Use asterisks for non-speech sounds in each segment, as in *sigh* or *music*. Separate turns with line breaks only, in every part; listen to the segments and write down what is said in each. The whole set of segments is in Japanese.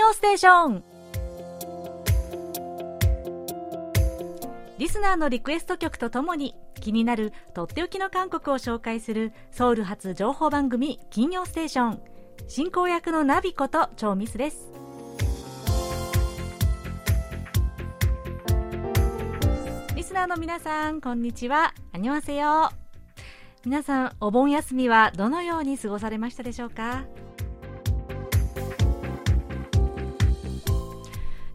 曜ステーション。リスナーのリクエスト曲とともに気になるとっておきの韓国を紹介するソウル発情報番組金曜ステーション。進行役のナビこと超ミスです。リスナーの皆さんこんにちは。アニョンセヨ皆さんお盆休みはどのように過ごされましたでしょうか？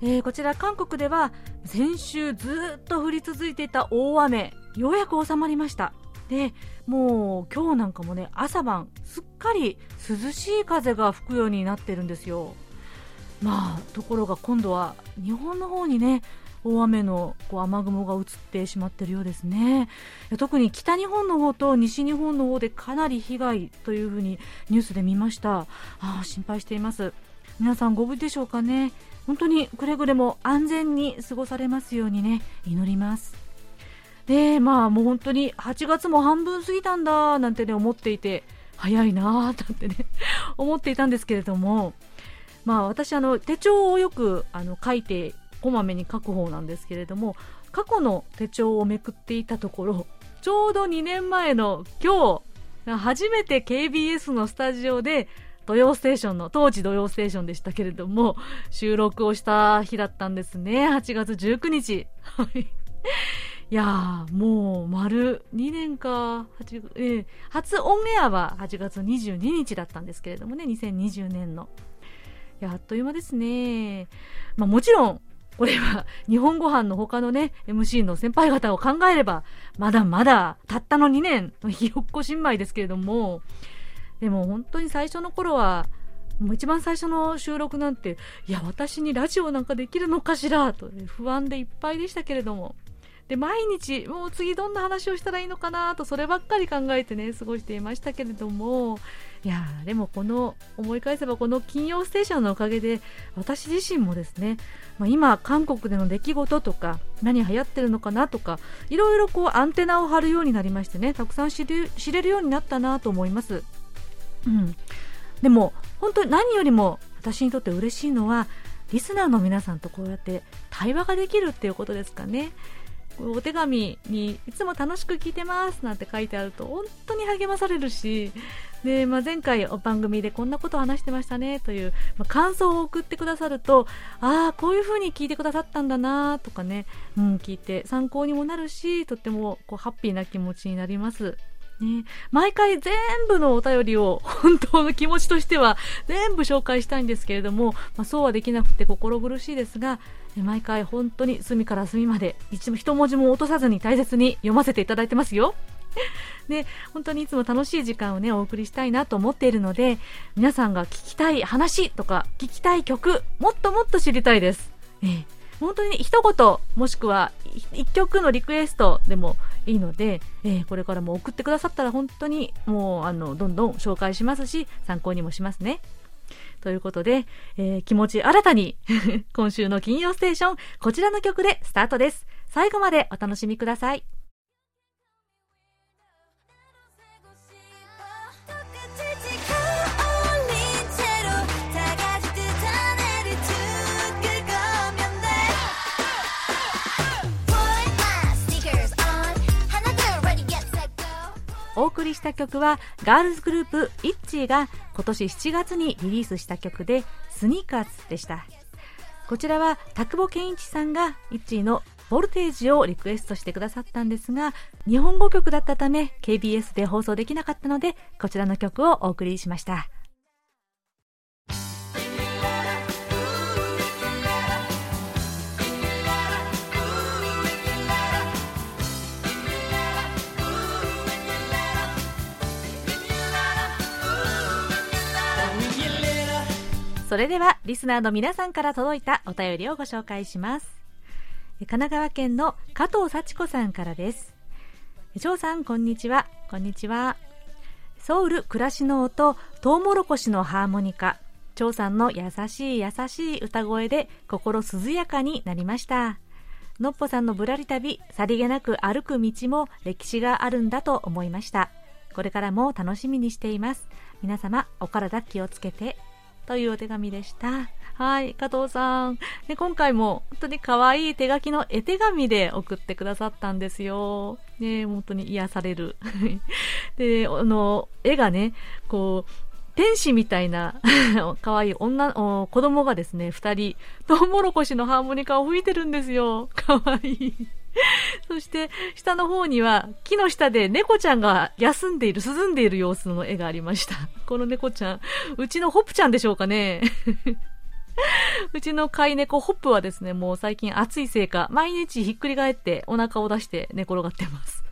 えー、こちら韓国では先週ずっと降り続いていた大雨ようやく収まりました。でもう今日なんかもね朝晩すっかり涼しい風が吹くようになってるんですよ。まあところが今度は日本の方にね大雨のこう雨雲が移ってしまってるようですね。特に北日本の方と西日本の方でかなり被害というふうにニュースで見ました。あ心配しています。皆さんご無事でしょうかね？本当にくれぐれも安全に過ごされますようにね祈ります。でまあもう本当に8月も半分過ぎたんだなんてね思っていて早いなーなんてね *laughs* 思っていたんですけれどもまあ私あの手帳をよくあの書いてこまめに書く方なんですけれども過去の手帳をめくっていたところちょうど2年前の今日初めて KBS のスタジオで土曜ステーションの、当時土曜ステーションでしたけれども、収録をした日だったんですね。8月19日。はい。いやー、もう丸2年か、えー、初オンエアは8月22日だったんですけれどもね、2020年の。いや、あっという間ですね。まあもちろん、これは日本ご飯の他のね、MC の先輩方を考えれば、まだまだたったの2年のひよっこ新米ですけれども、でも本当に最初の頃は、もう一番最初の収録なんて、いや、私にラジオなんかできるのかしらと不安でいっぱいでしたけれども。で、毎日、もう次どんな話をしたらいいのかなと、そればっかり考えてね、過ごしていましたけれども、いやでもこの、思い返せばこの金曜ステーションのおかげで、私自身もですね、まあ、今、韓国での出来事とか、何流行ってるのかなとか、いろいろこうアンテナを張るようになりましてね、たくさん知れるようになったなと思います。うん、でも本当に何よりも私にとって嬉しいのはリスナーの皆さんとこうやって対話ができるっていうことですかね。お手紙にいつも楽しく聞いてますなんて書いてあると本当に励まされるしで、まあ、前回番組でこんなことを話してましたねという、まあ、感想を送ってくださるとああこういう風に聞いてくださったんだなとかね、うん、聞いて参考にもなるしとってもこうハッピーな気持ちになります。ね、毎回全部のお便りを *laughs* 本当の気持ちとしては全部紹介したいんですけれども、まあ、そうはできなくて心苦しいですが、毎回本当に隅から隅まで一一文字も落とさずに大切に読ませていただいてますよ。で、*laughs* 本当にいつも楽しい時間をね、お送りしたいなと思っているので、皆さんが聞きたい話とか、聞きたい曲、もっともっと知りたいです。え本当に一言、もしくは一曲のリクエストでもいいので、えー、これからも送ってくださったら本当にもうあのどんどん紹介しますし参考にもしますね。ということで、えー、気持ち新たに *laughs* 今週の金曜ステーションこちらの曲でスタートです。最後までお楽しみください。お送りした曲はガールズグループイッチーが今年7月にリリースした曲でスニーカーズでした。こちらは田久保健一さんがイッチーのボルテージをリクエストしてくださったんですが日本語曲だったため KBS で放送できなかったのでこちらの曲をお送りしました。それではリスナーの皆さんから届いたお便りをご紹介します。神奈川県の加藤幸子さんからです。張さんこんにちは。こんにちは。ソウル暮らしの音トウモロコシのハーモニカ。張さんの優しい優しい歌声で心涼やかになりました。のっぽさんのぶらり旅さりげなく歩く道も歴史があるんだと思いました。これからも楽しみにしています。皆様お体気をつけて。というお手紙でした。はい、加藤さん。で、今回も本当に可愛い手書きの絵手紙で送ってくださったんですよ。ね、本当に癒される。*laughs* で、あの、絵がね、こう、天使みたいな *laughs* 可愛い女、子供がですね、二人、トウモロコシのハーモニカを吹いてるんですよ。可愛い *laughs* そして、下の方には、木の下で猫ちゃんが休んでいる、涼んでいる様子の絵がありました。*laughs* この猫ちゃん、うちのホップちゃんでしょうかね。*laughs* うちの飼い猫ホップはですね、もう最近暑いせいか、毎日ひっくり返ってお腹を出して寝転がってます。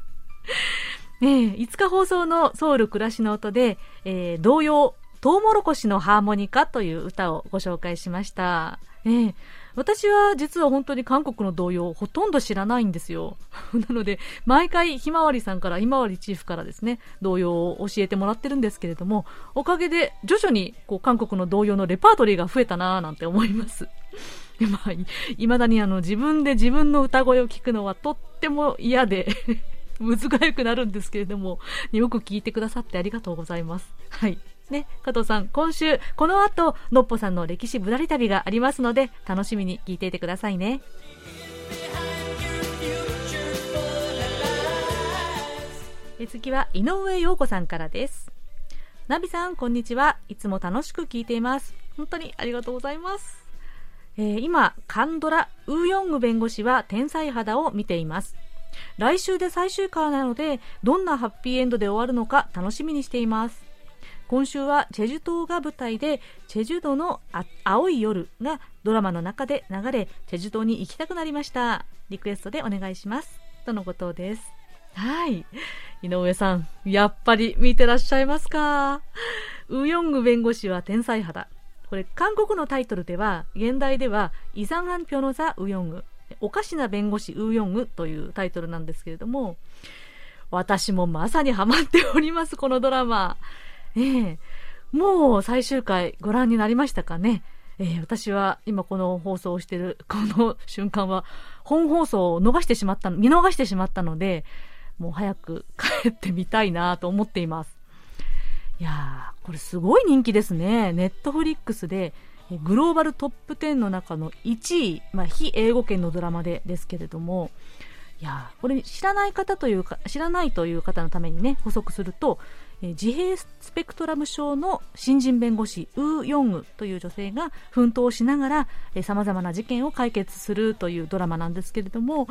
ねえ、5日放送のソウル暮らしの音で、えー、童謡、トウモロコシのハーモニカという歌をご紹介しました。ええ私は実は本当に韓国の童謡ほとんど知らないんですよ。*laughs* なので、毎回ひまわりさんから、ひまわりチーフからですね、童謡を教えてもらってるんですけれども、おかげで徐々にこう韓国の童謡のレパートリーが増えたなぁなんて思います。*laughs* まあ、いまだにあの自分で自分の歌声を聞くのはとっても嫌でむずがゆくなるんですけれども、よく聞いてくださってありがとうございます。はい。ね、加藤さん、今週、この後、のっぽさんの歴史ぶらり旅がありますので、楽しみに聞いていてくださいね。次は、井上陽子さんからです。ナビさん、こんにちは。いつも楽しく聞いています。本当にありがとうございます。えー、今、カンドラ、ウーヨング弁護士は天才肌を見ています。来週で最終回なので、どんなハッピーエンドで終わるのか楽しみにしています。今週はチェジュ島が舞台でチェジュ島の青い夜がドラマの中で流れチェジュ島に行きたくなりました。リクエストでお願いします。とのことです。はい。井上さんやっぱり見てらっしゃいますか？ウヨング弁護士は天才肌。これ韓国のタイトルでは現代ではイザンハンピョノザウヨング。おかしな弁護士ウヨングというタイトルなんですけれども私もまさにハマっておりますこのドラマ。ええもう最終回ご覧になりましたかね？えー、私は今この放送をしているこの瞬間は本放送を逃してしまった見逃してしまったので、もう早く帰ってみたいなと思っています。いやー、これすごい人気ですね。ネットフリックスで、グローバルトップ10の中の1位、まあ、非英語圏のドラマでですけれども、いやこれ知らない方というか、知らないという方のためにね、補足すると、自閉スペクトラム症の新人弁護士ウー・ヨングという女性が奮闘しながらさまざまな事件を解決するというドラマなんですけれども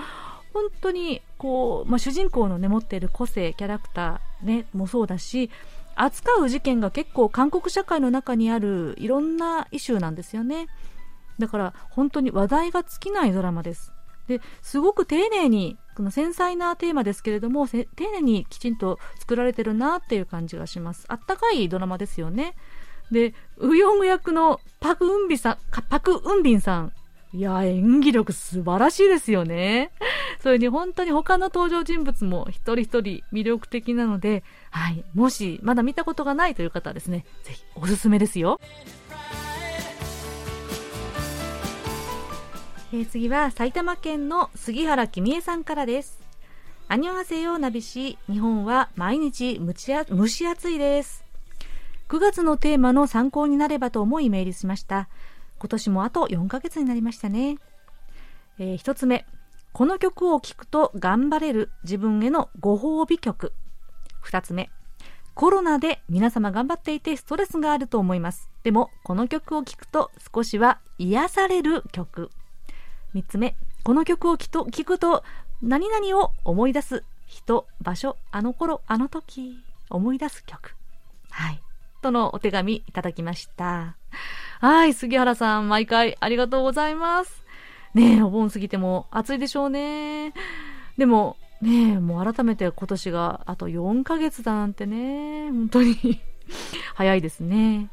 本当にこう、まあ、主人公の、ね、持っている個性キャラクター、ね、もそうだし扱う事件が結構韓国社会の中にあるいろんなイシューなんですよね。だから本当に話題が尽きないドラマです。ですごく丁寧にこの繊細なテーマですけれども丁寧にきちんと作られてるなっていう感じがします。あったかいドラマですよね。でウヨング役のパク・ウンビさんパク・ウンビンさん。いや演技力素晴らしいですよね。それに本当に他の登場人物も一人一人魅力的なので、はい、もしまだ見たことがないという方はですねぜひおすすめですよ。えー、次は埼玉県の杉原君江さんからです。アニョハセヨナビシ、日本は毎日蒸し暑いです。9月のテーマの参考になればと思いメールしました。今年もあと4ヶ月になりましたね。えー、1つ目、この曲を聴くと頑張れる自分へのご褒美曲。2つ目、コロナで皆様頑張っていてストレスがあると思います。でも、この曲を聴くと少しは癒される曲。3つ目、この曲を聴くと何々を思い出す人、場所、あの頃、あの時、思い出す曲。はい。とのお手紙いただきました。はい、杉原さん、毎回ありがとうございます。ねえ、お盆過ぎても暑いでしょうね。でも、ねえ、もう改めて今年があと4ヶ月だなんてね、本当に *laughs* 早いですね。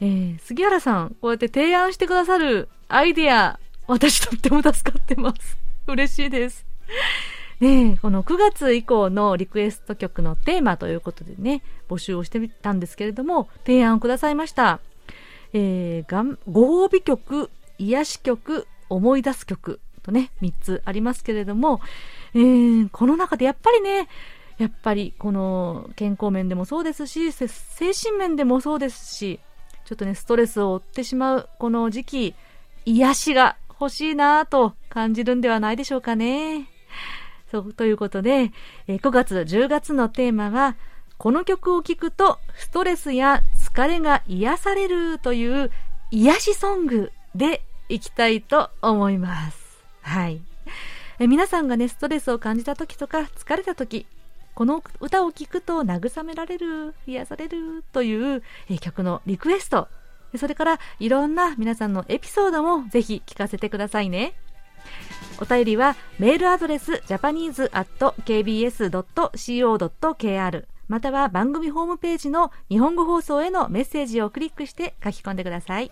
えー、杉原さん、こうやって提案してくださるアイディア、私とっても助かってます。*laughs* 嬉しいです。ねこの9月以降のリクエスト曲のテーマということでね、募集をしてみたんですけれども、提案をくださいました。えー、がんご褒美曲、癒し曲、思い出す曲とね、3つありますけれども、えー、この中でやっぱりね、やっぱりこの健康面でもそうですし、精神面でもそうですし、ちょっとね、ストレスを負ってしまうこの時期、癒しが欲しいなぁと感じるんではないでしょうかね。そう、ということで、え5月、10月のテーマは、この曲を聴くとストレスや疲れが癒されるという癒しソングでいきたいと思います。はい。え皆さんがね、ストレスを感じた時とか疲れた時、この歌を聴くと慰められる、癒されるというえ曲のリクエスト、それからいろんな皆さんのエピソードもぜひ聞かせてくださいね。お便りはメールアドレス japanese.kbs.co.kr または番組ホームページの日本語放送へのメッセージをクリックして書き込んでください。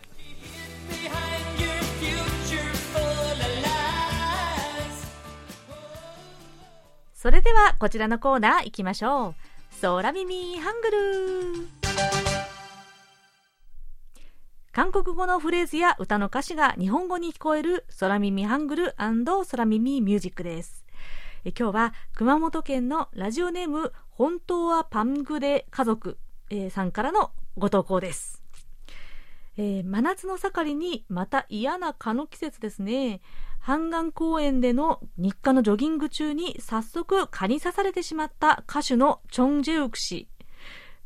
それではこちらのコーナー行きましょう。空耳ハングル韓国語のフレーズや歌の歌詞が日本語に聞こえる空耳ハングル空耳ミュージックです。今日は熊本県のラジオネーム本当はパングレ家族、さんからのご投稿です。えー、真夏の盛りにまた嫌な蚊の季節ですね。半岸公園での日課のジョギング中に早速蚊に刺されてしまった歌手のチョン・ジェウク氏。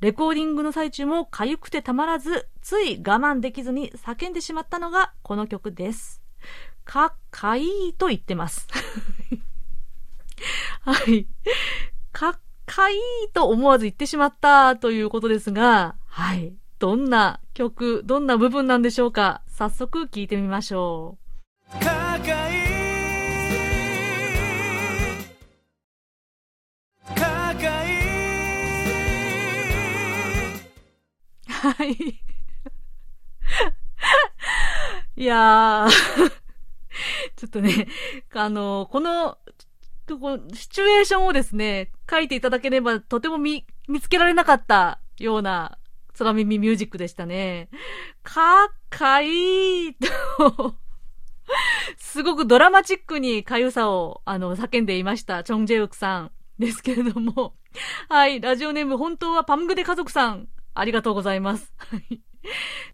レコーディングの最中も痒くてたまらず、つい我慢できずに叫んでしまったのがこの曲です。か、かいいと言ってます。*laughs* はい。かっ、かいいと思わず言ってしまったということですが、はい。どんな曲、どんな部分なんでしょうか早速聞いてみましょう。はい。いやー *laughs* ちょっとね、あの、このシチュエーションをですね、書いていただければとても見、見つけられなかったような空耳ミュージックでしたね。かっかいいとすごくドラマチックにかゆさを、あの、叫んでいました。チョン・ジェウクさんですけれども。はい、ラジオネーム本当はパムグデ家族さん。ありがとうございます。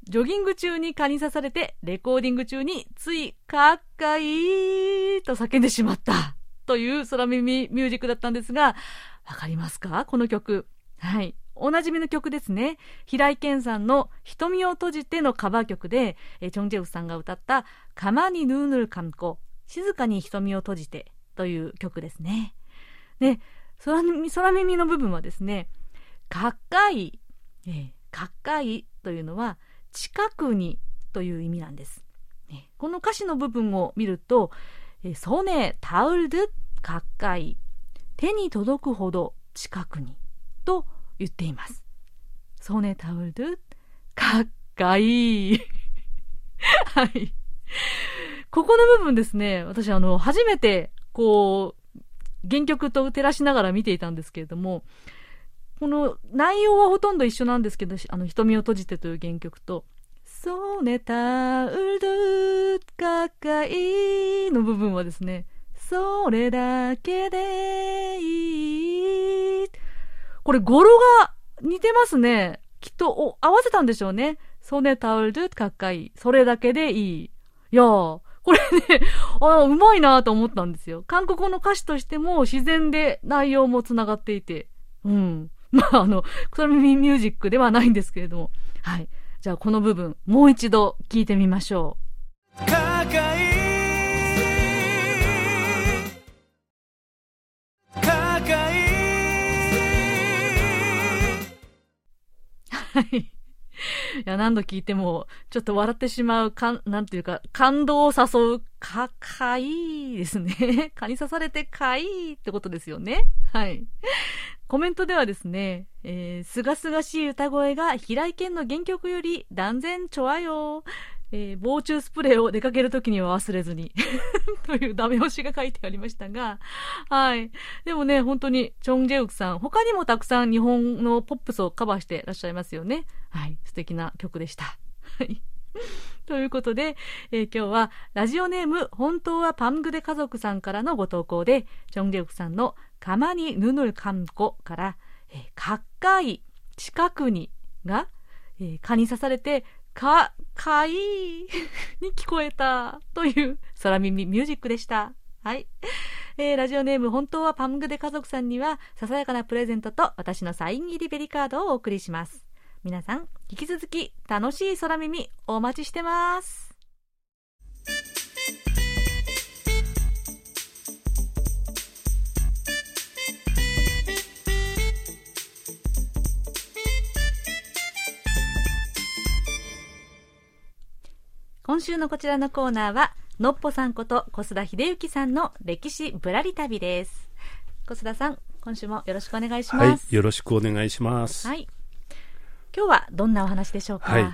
ジョギング中に蚊に刺されて、レコーディング中につい、かっかいいと叫んでしまった。という空耳ミュージックだったんですが、わかりますか？この曲。はい。おなじみの曲ですね。平井堅さんの瞳を閉じてのカバー曲で、えチョン・ジェウさんが歌った、かまにぬーぬるかんこ、静かに瞳を閉じてという曲ですね。で、空耳空耳の部分はですね、かっかい、えー、かっかいというのは、近くにという意味なんです。この歌詞の部分を見ると、ソネ、タウルド、かっかい。手に届くほど近くに。と言っています。ソネ、タウルド、かっかい。はい。ここの部分ですね、私あの、初めて、こう、原曲と照らしながら見ていたんですけれども、この内容はほとんど一緒なんですけど、あの、瞳を閉じてという原曲と、そうねたうるかかいの部分はですね、それだけでいい。これ語呂が似てますね。きっと合わせたんでしょうね。ソネタウルかっかいい。それだけでいい。いやー、これね、あうまいなと思ったんですよ。韓国語の歌詞としても自然で内容も繋がっていて。うん。*laughs* まあ、あの、クソミミュージックではないんですけれども。はい。じゃあこの部分、もう一度聞いてみましょう。かかいかかいはい。や、何度聞いても、ちょっと笑ってしまう、かん、なんていうか、感動を誘う、か、かいいですね。*laughs* 蚊に刺されてかいいってことですよね。はい。コメントではですね、えー、すがすがしい歌声が平井堅の原曲より断然ちょわよ。えー、防虫スプレーを出かけるときには忘れずに *laughs* というダメ押しが書いてありましたが、はい。でもね、本当に、チョン・ジェウクさん、他にもたくさん日本のポップスをカバーしてらっしゃいますよね。はい、素敵な曲でした。はい。*laughs* ということで、えー、今日はラジオネーム本当はパングデ家族さんからのご投稿で、チョンギョクさんのかまにぬぬるかんこから、えー、かっかい、近くにが、えー、蚊に刺されて、か、かい *laughs* に聞こえたという空耳ミュージックでした。はい。えー、ラジオネーム本当はパングデ家族さんには、ささやかなプレゼントと私のサイン入りベリカードをお送りします。皆さん、引き続き楽しい空耳お待ちしてます。今週のこちらのコーナーは、のっぽさんこと小須田秀幸さんの歴史ぶらり旅です。小須田さん、今週もよろしくお願いします。
はい、よろしくお願いします。
はい。今日はどんなお話でしょうか？
はい。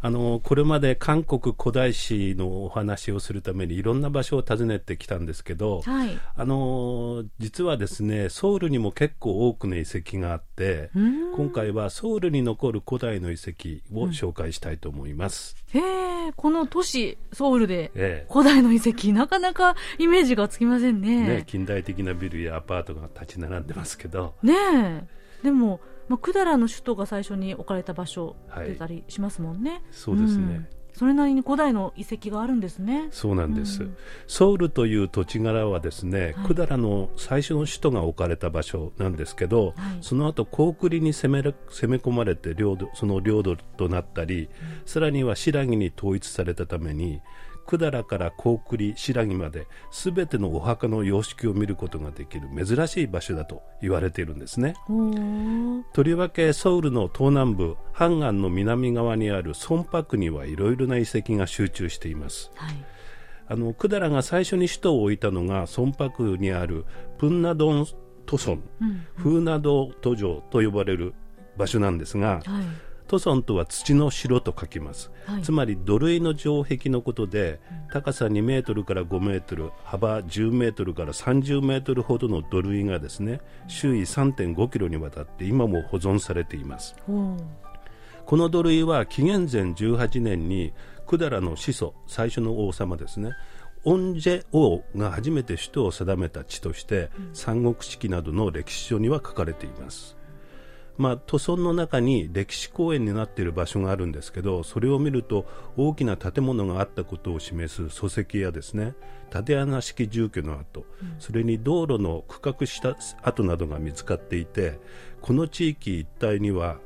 あのこれまで韓国古代史のお話をするためにいろんな場所を訪ねてきたんですけど、はい、あの実はですねソウルにも結構多くの遺跡があって今回はソウルに残る古代の遺跡を紹介したいと思います、
うん、へえこの都市ソウルで古代の遺跡、なかなかイメージがつきませんね。
ね近代的なビルやアパートが立ち並んでますけど。
ねえ。でもまあ、百済の首都が最初に置かれた場所出たりしますもんね。はい、
そうですね、うん。
それなりに古代の遺跡があるんですね。
そうなんです。うん、ソウルという土地柄はですね、百、済、の最初の首都が置かれた場所なんですけど、はい、その後高句麗に攻め攻め込まれて領土その領土となったり、うん、さらには新羅に統一されたために百済から高句麗新羅まで全てのお墓の様式を見ることができる珍しい場所だと言われているんですね。とりわけソウルの東南部ハンガンの南側にあるソンパクにはいろいろな遺跡が集中しています、はい。あの百済が最初に首都を置いたのがソンパクにあるプンナドントソン、うんうん、フーナドト城と呼ばれる場所なんですが、はいトソンとは土の城と書きます、はい、つまり土塁の城壁のことで、うん、高さ2メートルから5メートル幅10メートルから30メートルほどの土塁がですね周囲3.5キロにわたって今も保存されています、う。ん、この土塁は紀元前18年に百済の始祖最初の王様ですねオンジェ王が初めて首都を定めた地として、うん、三国志記などの歴史書には書かれていますまあ、都村の中に歴史公園になっている場所があるんですけどそれを見ると大きな建物があったことを示す礎石やですね。縦穴式住居の跡、うん、それに道路の区画した跡などが見つかっていてこの地域一帯には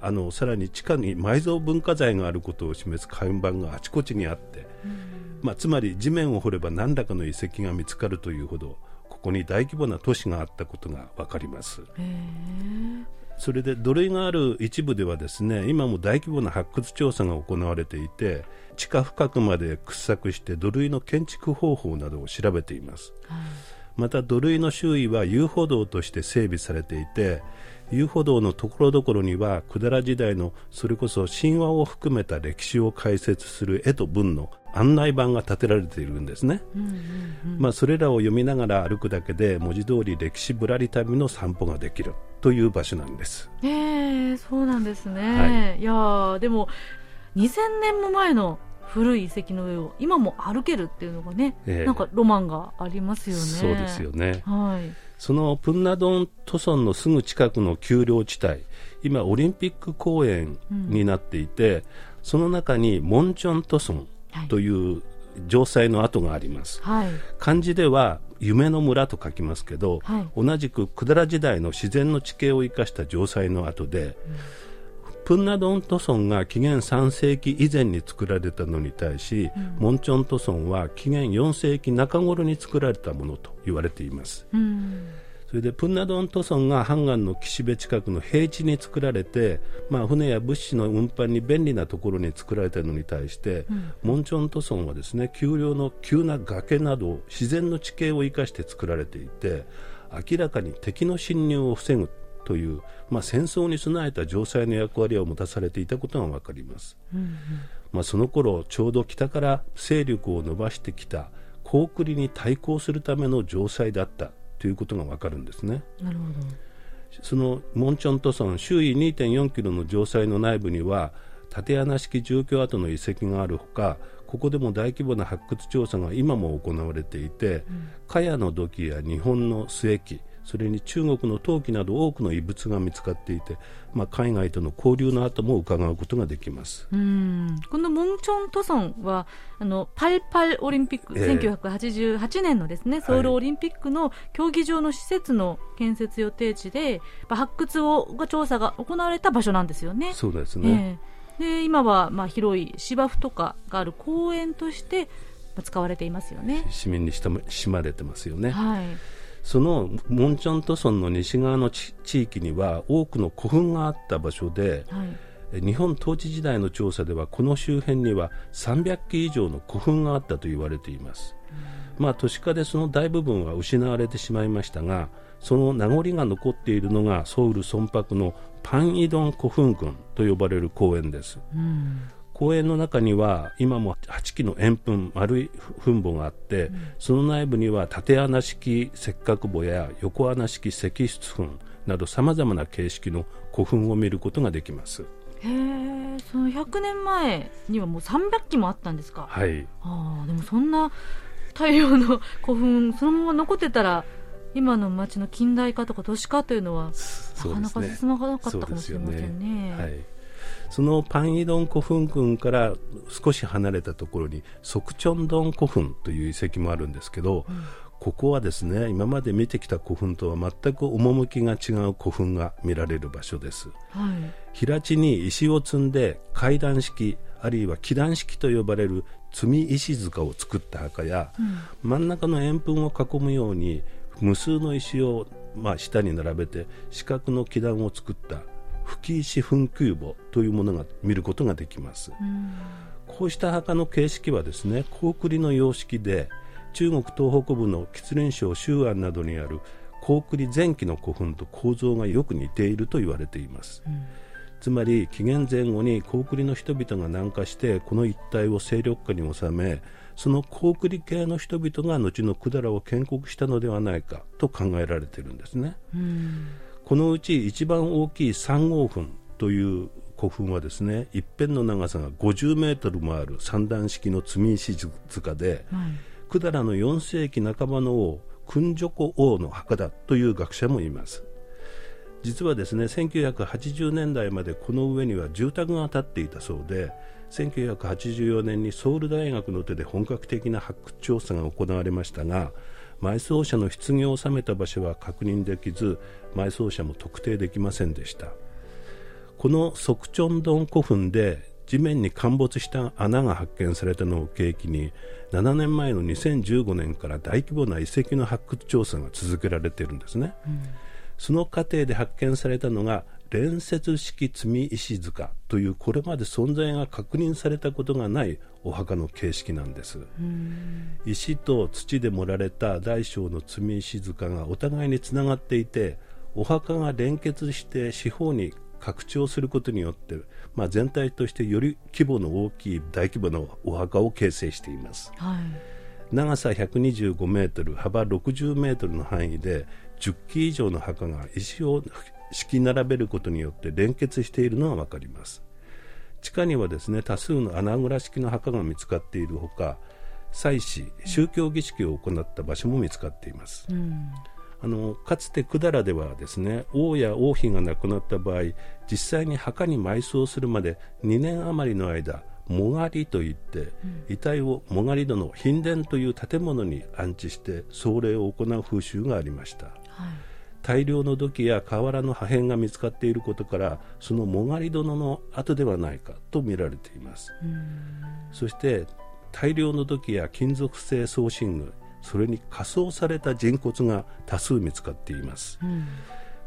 あのさらに地下に埋蔵文化財があることを示す看板があちこちにあって、うん、まあ、つまり地面を掘れば何らかの遺跡が見つかるというほどここに大規模な都市があったことが分かります。それで土塁がある一部ではですね今も大規模な発掘調査が行われていて地下深くまで掘削して土塁の建築方法などを調べています、はい、また土塁の周囲は遊歩道として整備されていて遊歩道のところどころには百済時代のそれこそ神話を含めた歴史を解説する絵と文の案内板が立てられているんですね、うんうんうん、まあ、それらを読みながら歩くだけで文字通り歴史ぶらり旅の散歩ができるという場所なんです。
えー、そうなんですね、はい、いやでも2000年も前の古い遺跡の上を今も歩けるっていうのがね、えー、なんかロマンがありますよね。
そうですよね、
はい、
そのプンナドントソンのすぐ近くの丘陵地帯今オリンピック公園になっていて、うん、その中にモンチョントソンという城塞の跡があります、はい、漢字では夢の村と書きますけど、はい、同じく百済時代の自然の地形を生かした城塞の跡で、うん、プンナドントソンが紀元3世紀以前に作られたのに対し、うん、モンチョントソンは紀元4世紀中頃に作られたものと言われています。うんそれでプンナドント村がハンガンの岸辺近くの平地に作られて、まあ、船や物資の運搬に便利なところに作られたのに対して、うん、モンチョント村はですね丘陵の急な崖など自然の地形を生かして作られていて明らかに敵の侵入を防ぐという、まあ、戦争に備えた城塞の役割を持たされていたことが分かります、うんうん、まあ、その頃ちょうど北から勢力を伸ばしてきた高句麗に対抗するための城塞だったということがわかるんですね。
なるほど
そのモンチョント村周囲2.4キロの城塞の内部には縦穴式住居跡の遺跡があるほかここでも大規模な発掘調査が今も行われていて、うん、茅の土器や日本の末木それに中国の陶器など多くの遺物が見つかっていて、まあ、海外との交流の後も伺うことができます。
うん。このモンチョン・トソンはあのパルパルオリンピック、えー、1988年のですねソウルオリンピックの競技場の施設の建設予定地で、はい、発掘をが調査が行われた場所なんですよね。
そうですね、
えー、で今はまあ広い芝生とかがある公園として使われていますよね。
市民にしまれてますよね。
はい
そのモンチョント村の西側の地域には多くの古墳があった場所で、はい、日本統治時代の調査ではこの周辺には300基以上の古墳があったと言われています、うん、まあ、都市化でその大部分は失われてしまいましたがその名残が残っているのがソウル村泊のパンイドン古墳群と呼ばれる公園です、うん公園の中には今も8基の円墳丸い墳墓があって、うん、その内部には縦穴式石角墓や横穴式石室墳などさまざまな形式の古墳を見ることができます。
へえその100年前にはもう300基もあったんですか？
はい。
あでもそんな大量の古墳そのまま残ってたら今の町の近代化とか都市化というのは、なかなか進まなかったかもしれませんね。
そのパンイドン古墳群から少し離れたところにソクチョンドン古墳という遺跡もあるんですけど、うん、ここはですね今まで見てきた古墳とは全く趣が違う古墳が見られる場所です、
はい、
平地に石を積んで階段式あるいは基壇式と呼ばれる積み石塚を作った墓や、うん、真ん中の円墳を囲むように無数の石を、まあ、下に並べて四角の基壇を作った吹石墳丘墓というものが見ることができます、こうした墓の形式はですね高句麗の様式で中国東北部の吉林省周安などにある高句麗前期の古墳と構造がよく似ていると言われています、うん、つまり紀元前後に高句麗の人々が南下してこの一帯を勢力下に収めその高句麗系の人々が後の百済を建国したのではないかと考えられているんですね、
うん
このうち一番大きい3号墳という古墳はですね一辺の長さが50メートルもある三段式の積み石塚で、百済の4世紀半ばの王訓女湖王の墓だという学者もいます。実はですね1980年代までこの上には住宅が建っていたそうで1984年にソウル大学の手で本格的な発掘調査が行われましたが埋葬者の棺を収めた場所は確認できず埋葬者も特定できませんでした。このソクチョンドン古墳で地面に陥没した穴が発見されたのを契機に7年前の2015年から大規模な遺跡の発掘調査が続けられているんですね、うん、その過程で発見されたのが連接式積み石塚というこれまで存在が確認されたことがないお墓の形式なんです。石と土で盛られた大小の積み石塚がお互いにつながっていてお墓が連結して四方に拡張することによって、まあ、全体としてより規模の大きい大規模なお墓を形成しています、
はい、
長さ125メートル幅60メートルの範囲で10基以上の墓が石を敷き並べることによって連結しているのが分かります。地下にはですね多数の穴蔵式の墓が見つかっているほか祭祀宗教儀式を行った場所も見つかっています、
うん、
あのかつて百済ではですね王や王妃が亡くなった場合実際に墓に埋葬するまで2年余りの間もがりといって、うん、遺体をもがり戸の賓殿という建物に安置して葬礼を行う風習がありました、はい大量の土器や瓦の破片が見つかっていることからそのもがり殿の跡ではないかと見られています。そして大量の土器や金属製装身具それに仮装された人骨が多数見つかっています、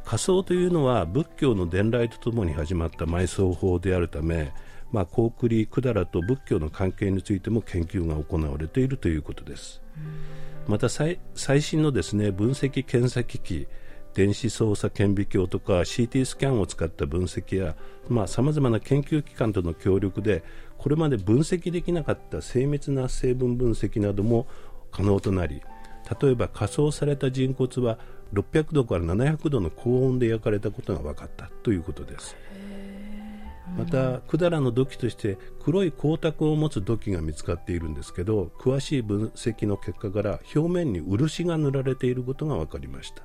仮装というのは仏教の伝来とともに始まった埋葬法であるためまあ、高句麗百済と仏教の関係についても研究が行われているということです。また最新のですね分析検査機器電子操作顕微鏡とか CT スキャンを使った分析やさまざ、まな研究機関との協力でこれまで分析できなかった精密な成分分析なども可能となり例えば仮装された人骨は600度から700度の高温で焼かれたことが分かったということです。また百済の土器として黒い光沢を持つ土器が見つかっているんですけど詳しい分析の結果から表面に漆が塗られていることが分かりました。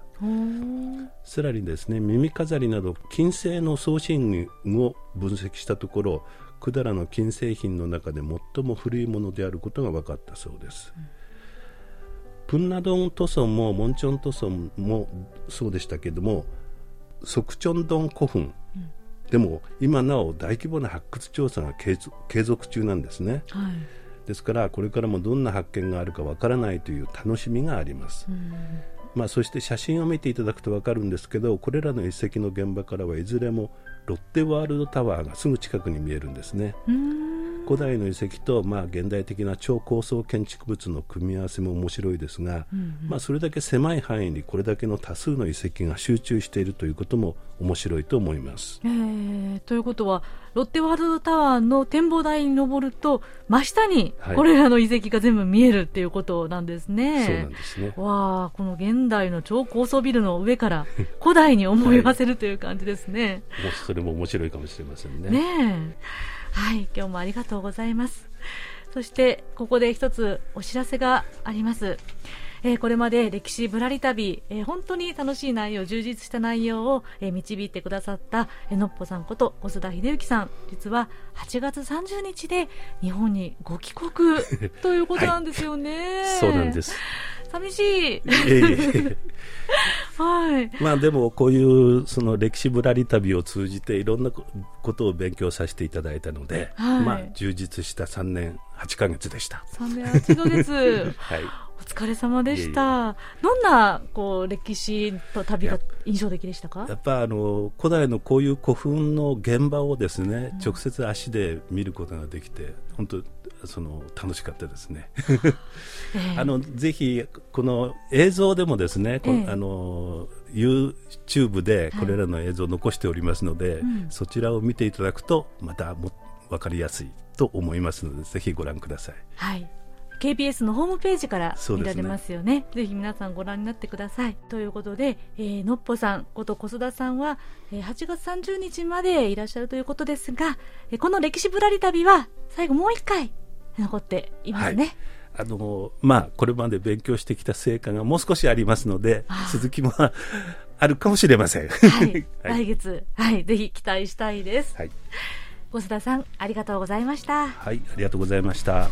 さらにですね耳飾りなど金製の装身具を分析したところ百済の金製品の中で最も古いものであることが分かったそうです、うん、プンナドン塗装もモンチョン塗装もそうでしたけどもソクチョンドン古墳、うん、でも今なお大規模な発掘調査が継続中なんですね、はい、ですからこれからもどんな発見があるかわからないという楽しみがあります、うん。まあ、そして写真を見ていただくと分かるんですけどこれらの遺跡の現場からはいずれもロッテワールドタワーがすぐ近くに見えるんですね。古代の遺跡と、まあ、現代的な超高層建築物の組み合わせも面白いですが、うんうん、まあ、それだけ狭い範囲にこれだけの多数の遺跡が集中しているということも面白いと思います。
えー、ということはロッテワールドタワーの展望台に登ると真下にこれらの遺跡が全部見えるっていうことなんですね。
はい、そうなんですね
わあこの現代の超高層ビルの上から *laughs* 古代に思い馳せるという感じですね。
はい、それも面白いかもしれませんね。
ねはい、今日もありがとうございます。そしてここで一つお知らせがあります。えー、これまで歴史ぶらり旅、えー、本当に楽しい内容、充実した内容を、えー、導いてくださった、えー、のっぽさんこと小須田秀幸さん、実は8月30日で日本にご帰国 *laughs* ということなんですよね。
はい、そうなんです。
寂しい。はい。
まあでもこういうその歴史ぶらり旅を通じていろんなことを勉強させていただいたので、はい、まあ充実した3年8ヶ月でした。
3年8ヶ月。はい。お疲れ様でした。どんなこう歴史と旅が印象的でしたか？
やっぱあの古代のこういう古墳の現場をですね、うん、直接足で見ることができて本当その楽しかったですね。*laughs* あのぜひこの映像でもですね、えー、あの YouTube でこれらの映像を残しておりますので、はいうん、そちらを見ていただくとまたも分かりやすいと思いますのでぜひご覧ください。
はい。KBS のホームページから見られますよね、ね、ぜひ皆さんご覧になってください。ということで、えー、のっぽさんこと小須田さんは、えー、8月30日までいらっしゃるということですが、えー、この歴史ぶらり旅は最後もう一回残っていますね、はい
あのまあ、これまで勉強してきた成果がもう少しありますので、続きも *laughs* あるかもしれません。*laughs*
はい、来月、はい、ぜひ期待したいです。はい、小須田さん、ありがとうございました。
はい、ありがとうございました。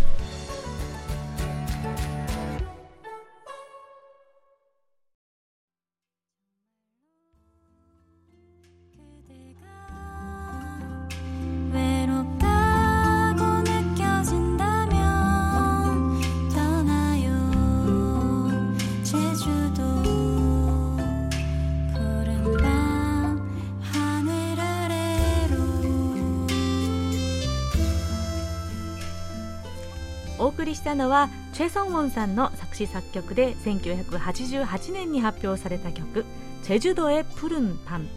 送りしたのはチェ・ソンウォンさんの作詞作曲で1988年に発表された曲「チェジュドへプルンパン」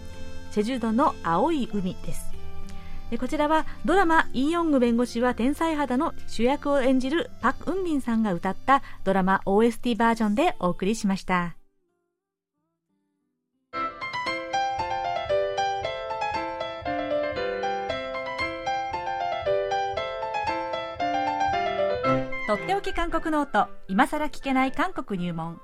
チェジュドの青い海です。こちらはドラマ「イ・ヨング弁護士は天才肌」の主役を演じるパク・ウンミンさんが歌ったドラマ OST バージョンでお送りしました。っておき韓国ノート今さら聞けない韓国入門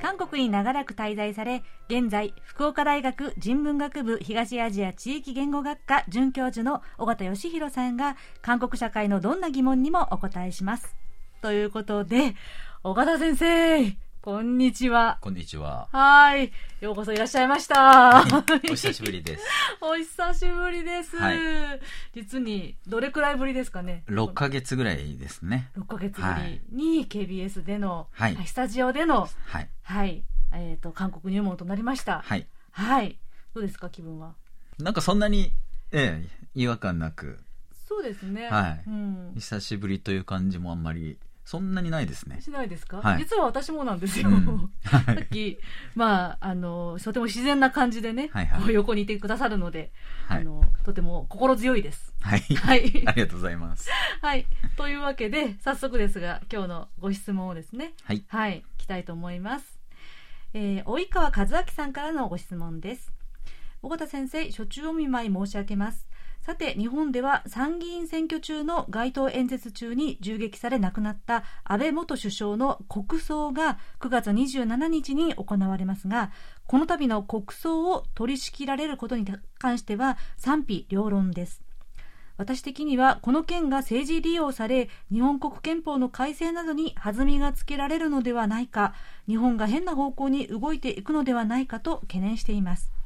韓国に長らく滞在され現在福岡大学人文学部東アジア地域言語学科准教授の尾形義弘さんが韓国社会のどんな疑問にもお答えしますということで尾形先生こんにちは。
こんにちは。
はい。ようこそいらっしゃいました。*laughs*
お久しぶりです。*laughs*
お久しぶりです。はい、実に、どれくらいぶりですかね
？6ヶ月ぐらいですね。
6ヶ月ぶりに KBS での、はい、スタジオでの、はい。はい。えっ、ー、と、韓国入門となりました。はい。はい。どうですか、気分は？
なんかそんなに、ええ、違和感なく。
そうですね。
はい。うん、久しぶりという感じもあんまりそんなにないですね。
しないですか、はい、実は私もなんですよ。うん、*laughs* さっき、まあ、あの、とても自然な感じでね、はいはい、横にいてくださるので、はい、あの、とても心強いです。
はい。*laughs* はい。ありがとうございます。
はい。というわけで、早速ですが、今日のご質問をですね、はい。はい、きたいと思います。えー、及川和明さんからのご質問です尾形先生初中お見舞い申し上げますさて日本では参議院選挙中の街頭演説中に銃撃され亡くなった安倍元首相の国葬が9月27日に行われますがこの度の国葬を取り仕切られることに関しては賛否両論です。私的にはこの件が政治利用され日本国憲法の改正などに弾みがつけられるのではないか日本が変な方向に動いていくのではないかと懸念しています。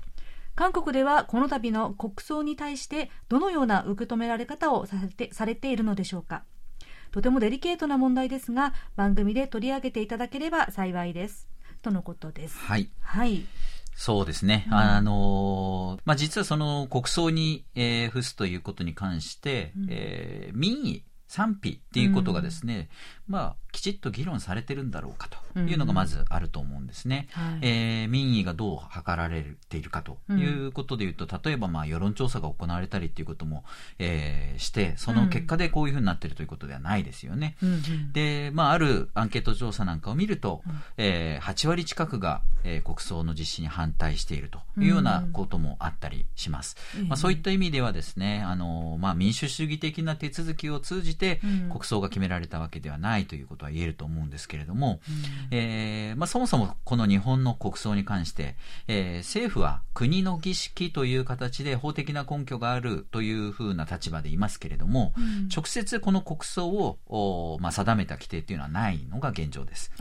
韓国ではこの度の国葬に対してどのような受け止められ方をされてされているのでしょうか？とてもデリケートな問題ですが番組で取り上げていただければ幸いです。とのことです。
はい、
はい。
そうですね。うん、あのまあ、実はその国葬に、えー、付すということに関して、うん、えー、民意、賛否っていうことがですね、うん、まあ、きちっと議論されてるんだろうかというのがまずあると思うんですね。うえー、民意がどう図られているかということでいうと、例えばまあ世論調査が行われたりっていうことも、えー、して、その結果でこういうふうになっているということではないですよね。うん、で、まあ、あるアンケート調査なんかを見ると、うん、えー、8割近くが、えー、国葬の実施に反対しているというようなこともあったりします。まあ、そういった意味ではですね、あのまあ、民主主義的な手続きを通じて国葬が決められたわけではないということは言えると思うんですけれども、うん、えー、まあ、そもそもこの日本の国葬に関して、えー、政府は国の儀式という形で法的な根拠があるというふうな立場でいますけれども、うん、直接この国葬を、まあ、定めた規定というのはないのが現状です。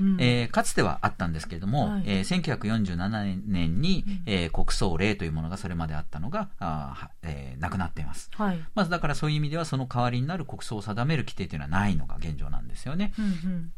うん、えー、かつてはあったんですけれども、はい、えー、1947年に、うん、えー、国葬令というものがそれまであったのがあ、えー、なくなっています。はい、まずだからそういう意味ではその代わりになる国葬を定める規定というのはないのが現状なんですよね。うんうん。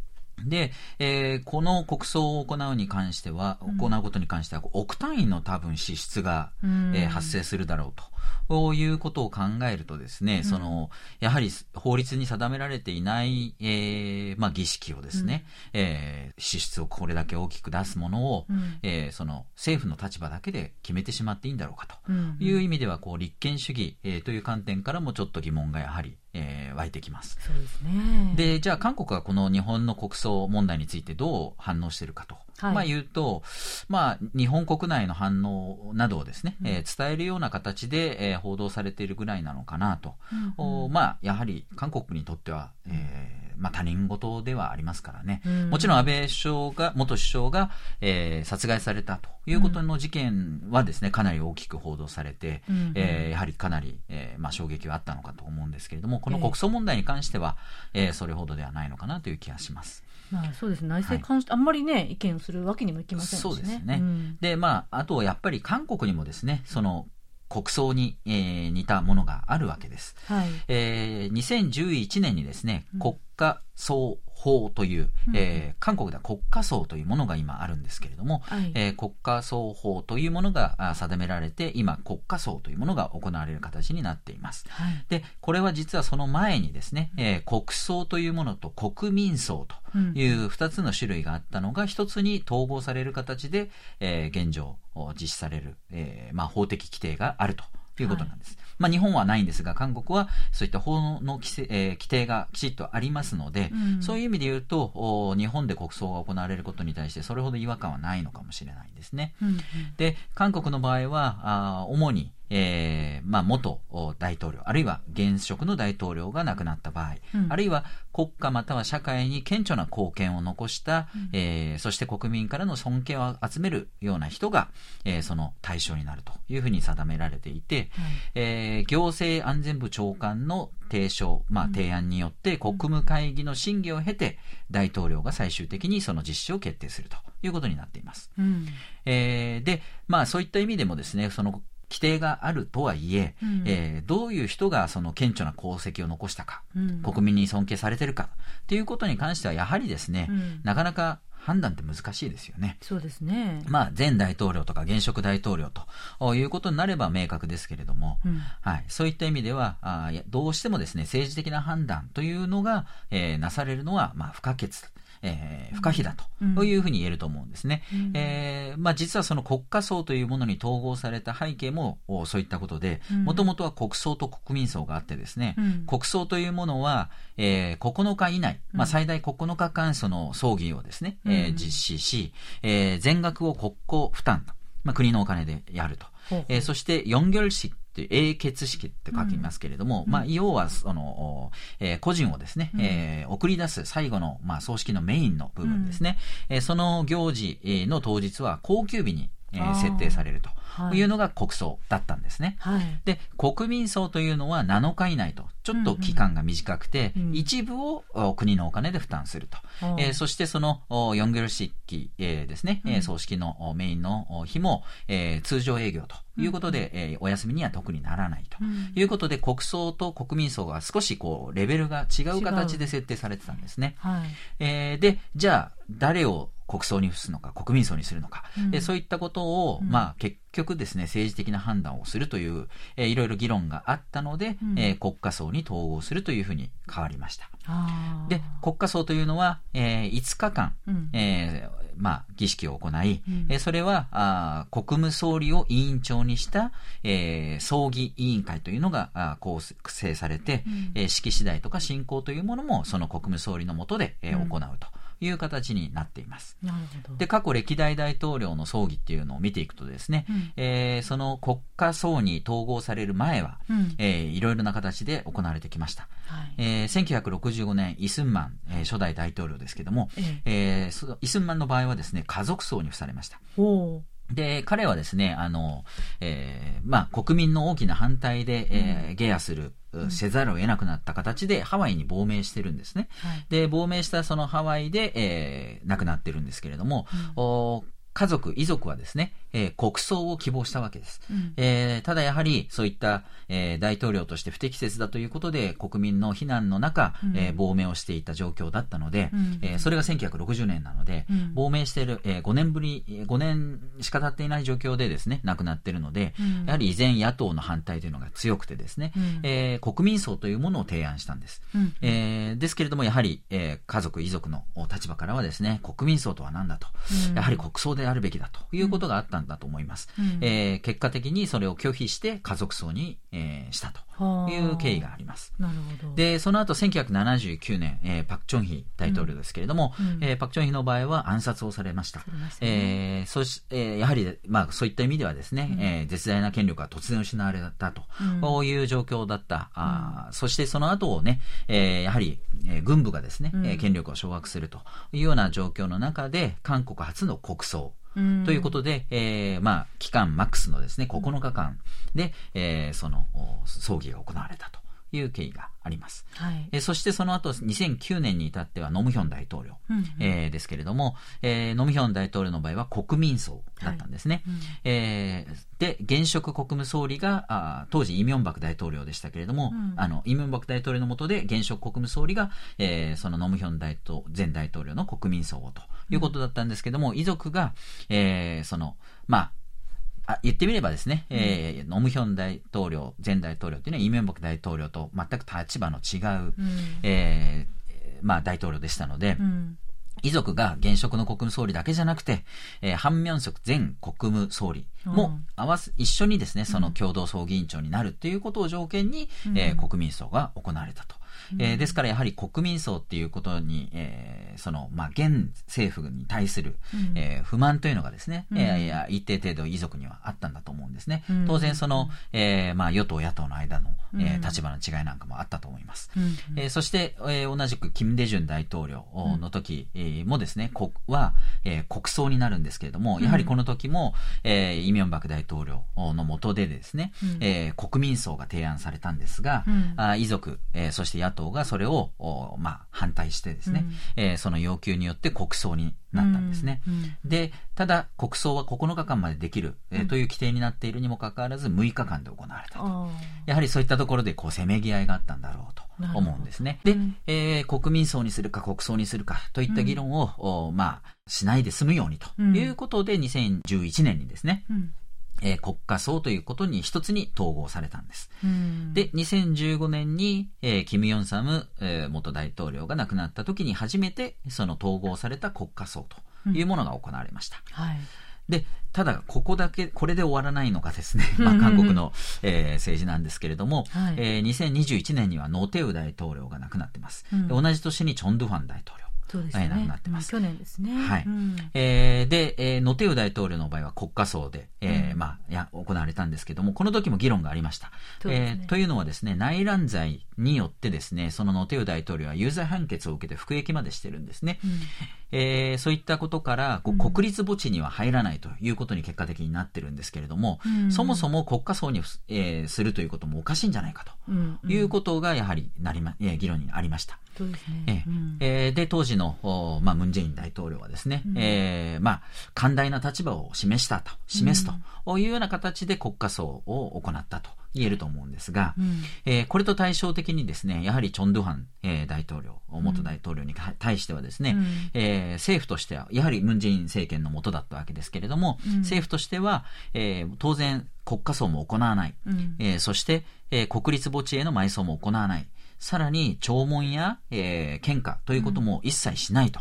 で、えー、この国葬を行うに関しては、行うことに関しては、億単位の多分支出が、えー、発生するだろうと。こういうことを考えるとですね、うん、その、やはり法律に定められていない、えー、まあ、儀式をですね、うん、えー、支出をこれだけ大きく出すものを、うん、えー、その、政府の立場だけで決めてしまっていいんだろうかと。いう意味では、こう、立憲主義、えー、という観点からもちょっと疑問がやはり、えー、湧いてきます。
そうですね。
で、じゃあ韓国はこの日本の国葬問題についてどう反応しているかと。はい、まあ言うと、まあ日本国内の反応などをですね、うん、えー、伝えるような形で、えー、報道されているぐらいなのかなと。うんうん、まあやはり韓国にとっては、えーまあ、他人事ではありますからね、うん、もちろん安倍首相が元首相が、えー、殺害されたということの事件はですね、かなり大きく報道されて、うん、えー、やはりかなり、えーまあ、衝撃はあったのかと思うんですけれどもこの国葬問題に関しては、えー、えー、それほどではないのかなという気がします。
まあ、そうですね。内政関して、はい、あんまりね意見をするわけにもいきませんしね。
そうですね、うん、でまあ、あとやっぱり韓国にもですねその国葬に、えー、似たものがあるわけです。はい、えー、2011年にですね、国家葬法という、うん、えー、韓国では国家葬というものが今あるんですけれども、はい、えー、国家葬法というものが定められて今国家葬というものが行われる形になっています、はい、でこれは実はその前にですね、えー、国葬というものと国民葬という2つの種類があったのが1つに統合される形で、えー、現状実施される、えーまあ、法的規定があるということなんです。はい、まあ、日本はないんですが、韓国はそういった法の規制、えー、規定がきちっとありますので、うん、そういう意味で言うと、日本で国葬が行われることに対してそれほど違和感はないのかもしれないんですね。うん、で、韓国の場合は、あ主に、えー、まあ、元大統領、あるいは現職の大統領が亡くなった場合、うん、あるいは国家または社会に顕著な貢献を残した、うん、えー、そして国民からの尊敬を集めるような人が、えー、その対象になるというふうに定められていて、はい、えー、行政安全部長官の提唱、まあ、提案によって国務会議の審議を経て、大統領が最終的にその実施を決定するということになっています。うん、えー、で、まあ、そういった意味でもですね、その規定があるとはいえうん、えー、どういう人がその顕著な功績を残したか、うん、国民に尊敬されてるかということに関してはやはりですね、うん、なかなか判断って難しいですよね。
そうですね。
まあ、前大統領とか現職大統領ということになれば明確ですけれども、うん、はい、そういった意味ではあどうしてもですね、政治的な判断というのが、えー、なされるのは、まあ、不可欠えー、不可避だというふうに言えると思うんですね。うん、えー、まあ、実はその国家層というものに統合された背景もそういったことで、もともとは国葬と国民葬があってですね、うん、国葬というものは、えー、9日以内、まあ、最大9日間その葬儀をですね、えー、実施し、えー、全額を国庫負担と、まあ、国のお金でやると。えー、そして4行式という英決式って書きますけれども、うん、まあ、要はその、えー、個人をですね、うん、えー、送り出す最後の、まあ、葬式のメインの部分ですね、うん、えー、その行事の当日は高級日にえー、設定されると。い。うのが国葬だったんですね。はい、で、国民葬というのは7日以内と、ちょっと期間が短くて、うんうん、一部を国のお金で負担すると。えー、そしてそのヨンゲル式、えー、ですね、うん、葬式のメインの日も、えー、通常営業ということで、うん、えー、お休みには特にならないと。いうことで、国葬と国民葬が少しこうレベルが違う形で設定されてたんですね。はい、えー、で、じゃあ誰を国葬にするのか、国民葬にするのか、うん、でそういったことを、うん、まあ、結局ですね、政治的な判断をするという、えー、いろいろ議論があったので、うん、えー、国家葬に統合するというふうに変わりました。で、国家葬というのは、えー、5日間、うん、えー、まあ、儀式を行い、うん、えそれはあ国務総理を委員長にした、えー、葬儀委員会というのがあ構成されて、うん、えー、式次第とか進行というものもその国務総理の下で、えー、行うと。いう形になっています。で、過去歴代大統領の葬儀っていうのを見ていくとですね、うん、えー、その国家葬に統合される前は、うん、えー、いろいろな形で行われてきました。はい、えー、1965年、イスンマン、えー、初代大統領ですけども、ええー、イスンマンの場合はですね、家族葬に付されました。で、彼はですね、あの、えー、まあ、国民の大きな反対で、えー、ゲアする、せざるを得なくなった形でハワイに亡命してるんですね。はい、で、亡命したそのハワイで、えー、亡くなってるんですけれども、うん、お家族、遺族はですね、えー、国葬を希望したわけです。うん、えー、ただやはりそういった、えー、大統領として不適切だということで国民の非難の中、うん、えー、亡命をしていた状況だったので、うん、えー、それが1960年なので、うん、亡命している、えー、5年ぶり、5年しか経っていない状況でですね、亡くなっているので、やはり依然野党の反対というのが強くてですね、うん、えー、国民葬というものを提案したんです。うん、えー、ですけれども、やはり、えー、家族、遺族の立場からはですね、国民葬とは何だと、やはり国葬であるべきだということがあったんだと思います。うん、えー、結果的にそれを拒否して家族葬に、えー、したと。いう経緯があります。なるほど。で、その後1979年、えー、パク・チョンヒ大統領ですけれども、うん、えー、パク・チョンヒの場合は暗殺をされました。ね、えー、そし、えー、やはり、まあそういった意味ではですね、うん、えー、絶大な権力が突然失われたと、うん、いう状況だった。あうん、そしてその後をね、えー、やはり、えー、軍部がですね、うん、権力を掌握するというような状況の中で、韓国初の国葬、ということで、えー、まあ、期間マックスのですね、9日間で、えー、その、葬儀が行われたという経緯があります。はい、えそしてその後、2009年に至ってはノムヒョン大統領、うんうん、えー、ですけれども、えー、ノムヒョン大統領の場合は国民葬だったんですね。はいうん、えー、で、現職国務総理が、あ当時イ・ミョンバク大統領でしたけれども、うん、あの、イ・ミョンバク大統領の下で現職国務総理が、えー、そのノムヒョン大統前大統領の国民葬をということだったんですけども、遺族が、えー、その、まあ、あ言ってみればですね、うん、えー、ノムヒョン大統領、前大統領というのはイ・メンボク大統領と全く立場の違う、うん、えー、まあ、大統領でしたので、うん。遺族が現職の国務総理だけじゃなくて、えー、ハン・ミョンソク前国務総理も合わせ、一緒にですね、その共同葬儀委員長になるということを条件に、うん、えー、国民葬が行われたと。えー、ですからやはり国民葬っていうことに、えー、その、まあ、現政府に対する、うん、えー、不満というのがですね、うん、えー、一定程度遺族にはあったんだと思うんですね。うん、当然その、えー、まあ、与党野党の間の、えー、立場の違いなんかもあったと思います。うん、えー、そして、えー、同じくキム・デジュン大統領の時、えー、もですね、国は、えー、国葬になるんですけれども、やはりこの時も、えー、イ・ミョンバク大統領の下でですね、うん、えー、国民葬が提案されたんですが、うん、あ遺族、えー、そして野党がそれを、まあ、反対してですね、うん、えー、その要求によって国葬になったんですね。うんうん、で、ただ国葬は9日間までできる、えー、という規定になっているにもかかわらず6日間で行われたと。やはりそういったところでこうせめぎ合いがあったんだろうと思うんですね。で、えー、国民葬にするか国葬にするかといった議論を、まあ、しないで済むようにということで、2011年にですね、えー、国家葬ということに一つに統合されたんです。で、2015年に、えー、キム・ヨンサム、えー、元大統領が亡くなった時に初めてその統合された国家葬というものが行われました。うん、はいで、ただ、ここだけ、これで終わらないのがですね、*laughs* まあ、韓国の、えー、政治なんですけれども、はい、えー、2021年にはノーテウ大統領が亡くなってます。うん、同じ年にチョン・ドゥファン大統領。
そうですね、亡くなってます。去年ですね。
はい。うん、えー、で、えー、ノテウ大統領の場合は国家葬で、えー、うん、まあ、や、行われたんですけども、この時も議論がありました。ね、えー、というのはですね、内乱罪によってですね、そのノテウ大統領は有罪判決を受けて服役までしてるんですね。うん、えー、そういったことから、こう国立墓地には入らないということに結果的になってるんですけれども、うん、そもそも国家葬に、えー、するということもおかしいんじゃないかということが、やはりなりま、えー、議論にありました。そうですね。えー、で、当時の、まあ、ムン・ジェイン大統領はですね、うん、えー、まあ、寛大な立場を示したと、示すというような形で国家葬を行ったと。言えると思うんですが、うん、えー、これと対照的にですね、やはりチョン・ドゥハン、えー、大統領、元大統領に対してはですね、うん、えー、政府としては、やはりムン・ジェイン政権の下だったわけですけれども、うん、政府としては、えー、当然国家葬も行わない、うん、えー、そして、えー、国立墓地への埋葬も行わない、さらに弔問や、えー、献花ということも一切しないと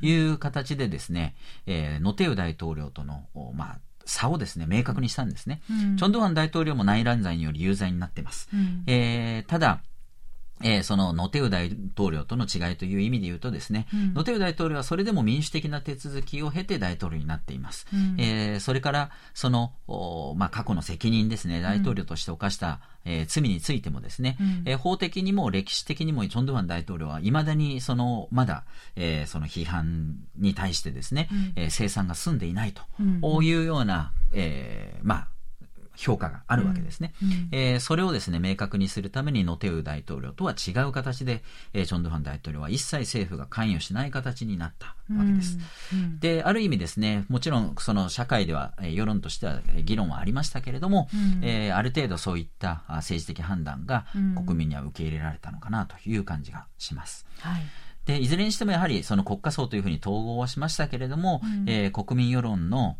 いう形でですね、うん、えー、ノテウ大統領との、まあ、差をですね、明確にしたんですね。うん、チョンドゥファン大統領も内乱罪により有罪になっています。うん、えー、ただ、えー、そのノテウ大統領との違いという意味で言うとですね、うん、ノテウ大統領はそれでも民主的な手続きを経て大統領になっています。うん、えー、それから、その、まあ、過去の責任ですね、大統領として犯した、うん、えー、罪についてもですね、うん、えー、法的にも歴史的にもチョンドゥワン大統領はいまだにその、まだ、えー、その批判に対してですね、うん、えー、生産が済んでいないと。いうような、えー、まあ、評価があるわけですね。うん。うん、えー、それをですね、明確にするためにノテウ大統領とは違う形で、えー、チョン・ドゥファン大統領は一切政府が関与しない形になったわけです。うん。うん、で、ある意味ですね、もちろんその社会では、えー、世論としては議論はありましたけれども、うん、えー、ある程度そういった政治的判断が国民には受け入れられたのかなという感じがします。はいで、いずれにしてもやはりその国家層というふうに統合はしましたけれども、うん、えー、国民世論の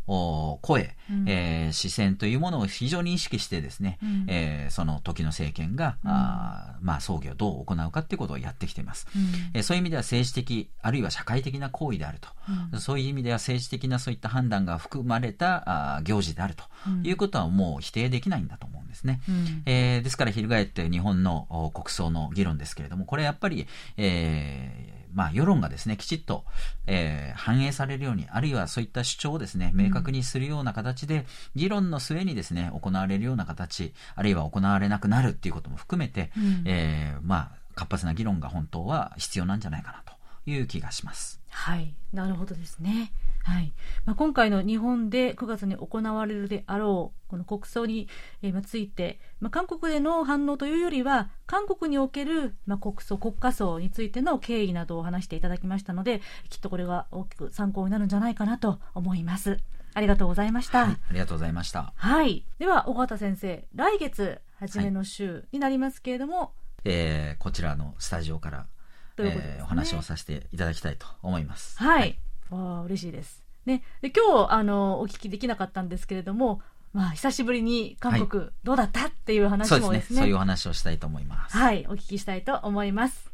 声、うん、えー、視線というものを非常に意識してですね、うん、えー、その時の政権が、うん、あまあ、葬儀をどう行うかということをやってきています、うん、えー、そういう意味では政治的、あるいは社会的な行為であると、うん、そういう意味では政治的なそういった判断が含まれたあ行事であるということはもう否定できないんだと思うんですね。うん、えー、ですから、翻って日本の国葬の議論ですけれども、これやっぱり、えーまあ、世論がですね、きちっと、えー、反映されるように、あるいはそういった主張をですね、明確にするような形で、議論の末にですね、行われるような形、あるいは行われなくなるっていうことも含めて、うん、えー、まあ、活発な議論が本当は必要なんじゃないかなという気がします。
はい、なるほどですね。はいまあ、今回の日本で9月に行われるであろうこの国葬に、えー、ついて、まあ、韓国での反応というよりは韓国における、まあ、国葬国家葬についての経緯などを話していただきましたのできっとこれが大きく参考になるんじゃないかなと思います。ありがとうございました。はい、
ありがとうございました。
はい。では、尾形先生、来月初めの週になりますけれども、はい、
えー、こちらのスタジオから、ね？えー、お話をさせていただきたいと思います。
はい、はいわあ嬉しいです。ね、で今日あのお聞きできなかったんですけれども、まあ、久しぶりに韓国、どうだったっていう話もですね、
そういうお話をしたいと思います。
はい、お聞きしたいと思います。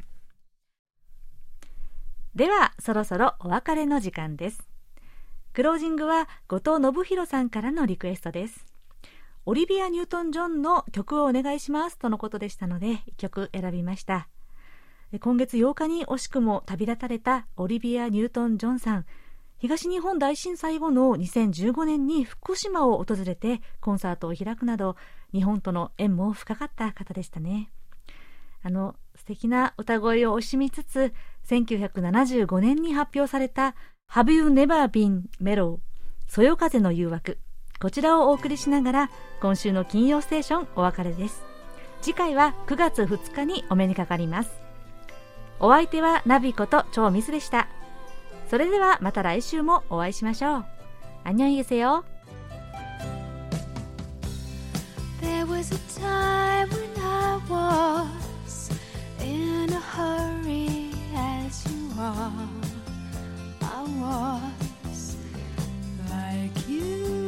では、そろそろお別れの時間です。クロージングは後藤信弘さんからのリクエストです。オリビア・ニュートン・ジョンの曲をお願いしますとのことでしたので、1曲選びました。今月8日に惜しくも旅立たれたオリビア・ニュートン・ジョンさん。東日本大震災後の2015年に福島を訪れてコンサートを開くなど日本との縁も深かった方でしたね。あの素敵な歌声を惜しみつつ1975年に発表された Have You Never Been Mellow そよ風の誘惑。こちらをお送りしながら今週の金曜ステーションお別れです。次回は9月2日にお目にかかります。お相手はナビこと超ミスでした。それではまた来週もお会いしましょう。アニョンゲセよ。There was a time
when I was in a hurry as you are. I was like you.